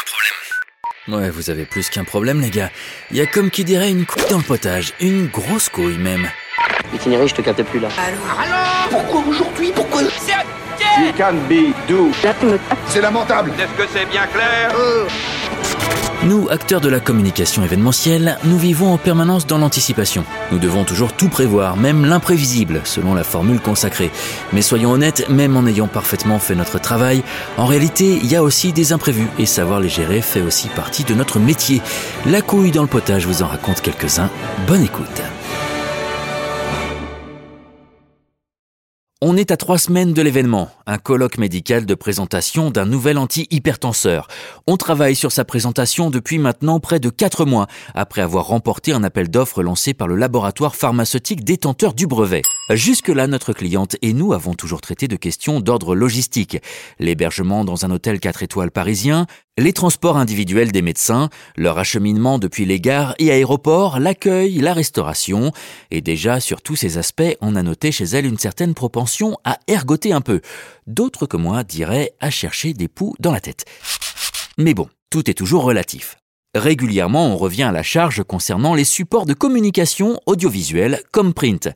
un problème. Ouais, vous avez plus qu'un problème, les gars. Il y a comme qui dirait une couille dans le potage. Une grosse couille, même. Itinéraire, je te capte plus là. Pourquoi aujourd'hui Pourquoi You can be do. C'est lamentable Est-ce que c'est bien clair Nous, acteurs de la communication événementielle, nous vivons en permanence dans l'anticipation. Nous devons toujours tout prévoir, même l'imprévisible, selon la formule consacrée. Mais soyons honnêtes, même en ayant parfaitement fait notre travail, en réalité, il y a aussi des imprévus, et savoir les gérer fait aussi partie de notre métier. La couille dans le potage vous en raconte quelques-uns. Bonne écoute. On est à trois semaines de l'événement, un colloque médical de présentation d'un nouvel anti-hypertenseur. On travaille sur sa présentation depuis maintenant près de quatre mois, après avoir remporté un appel d'offres lancé par le laboratoire pharmaceutique détenteur du brevet. Jusque-là, notre cliente et nous avons toujours traité de questions d'ordre logistique. L'hébergement dans un hôtel 4 étoiles parisien, les transports individuels des médecins, leur acheminement depuis les gares et aéroports, l'accueil, la restauration. Et déjà, sur tous ces aspects, on a noté chez elle une certaine propension à ergoter un peu. D'autres que moi diraient à chercher des poux dans la tête. Mais bon, tout est toujours relatif. Régulièrement, on revient à la charge concernant les supports de communication audiovisuelle comme print.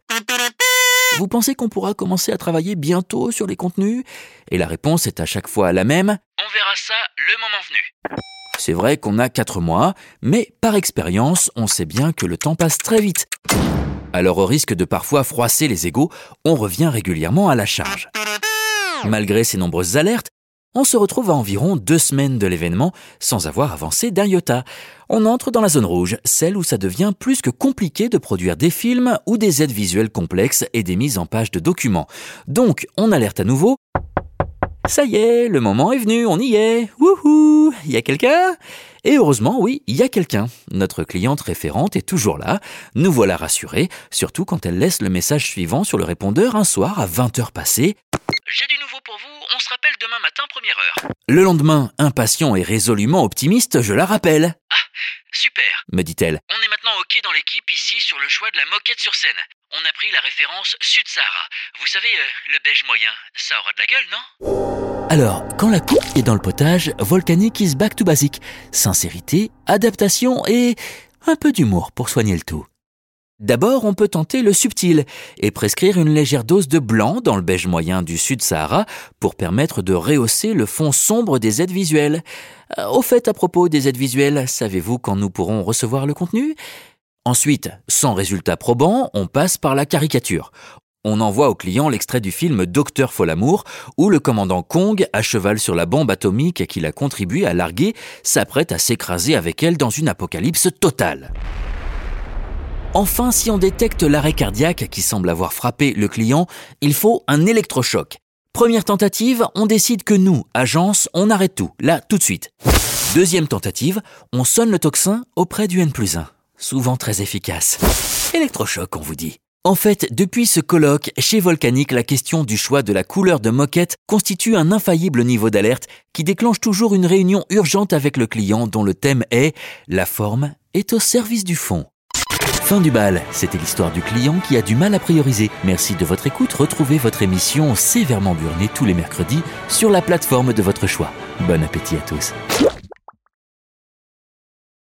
Vous pensez qu'on pourra commencer à travailler bientôt sur les contenus? Et la réponse est à chaque fois la même. On verra ça le moment venu. C'est vrai qu'on a 4 mois, mais par expérience, on sait bien que le temps passe très vite. Alors au risque de parfois froisser les égaux, on revient régulièrement à la charge. Malgré ces nombreuses alertes, on se retrouve à environ deux semaines de l'événement sans avoir avancé d'un iota. On entre dans la zone rouge, celle où ça devient plus que compliqué de produire des films ou des aides visuelles complexes et des mises en page de documents. Donc, on alerte à nouveau. Ça y est, le moment est venu, on y est. Wouhou Il y a quelqu'un? Et heureusement, oui, il y a quelqu'un. Notre cliente référente est toujours là. Nous voilà rassurés, surtout quand elle laisse le message suivant sur le répondeur un soir à 20h passées. J'ai du nouveau pour vous, on se rappelle demain matin première heure. Le lendemain, impatient et résolument optimiste, je la rappelle. Super. Me dit-elle. On est maintenant OK dans l'équipe ici sur le choix de la moquette sur scène. On a pris la référence Sud-Sahara. Vous savez, euh, le beige moyen, ça aura de la gueule, non? Alors, quand la coupe est dans le potage, Volcanic is back to basic. Sincérité, adaptation et un peu d'humour pour soigner le tout. D'abord, on peut tenter le subtil et prescrire une légère dose de blanc dans le beige moyen du Sud-Sahara pour permettre de rehausser le fond sombre des aides visuelles. Euh, Au fait, à propos des aides visuelles, savez-vous quand nous pourrons recevoir le contenu? Ensuite, sans résultat probant, on passe par la caricature. On envoie au client l'extrait du film Docteur Folamour, où le commandant Kong, à cheval sur la bombe atomique qu'il a contribué à larguer, s'apprête à s'écraser avec elle dans une apocalypse totale. Enfin, si on détecte l'arrêt cardiaque qui semble avoir frappé le client, il faut un électrochoc. Première tentative, on décide que nous, agence, on arrête tout, là, tout de suite. Deuxième tentative, on sonne le tocsin auprès du N plus 1. Souvent très efficace. Électrochoc, on vous dit. En fait, depuis ce colloque, chez Volcanic, la question du choix de la couleur de moquette constitue un infaillible niveau d'alerte qui déclenche toujours une réunion urgente avec le client dont le thème est La forme est au service du fond. Fin du bal, c'était l'histoire du client qui a du mal à prioriser. Merci de votre écoute, retrouvez votre émission sévèrement burnée tous les mercredis sur la plateforme de votre choix. Bon appétit à tous.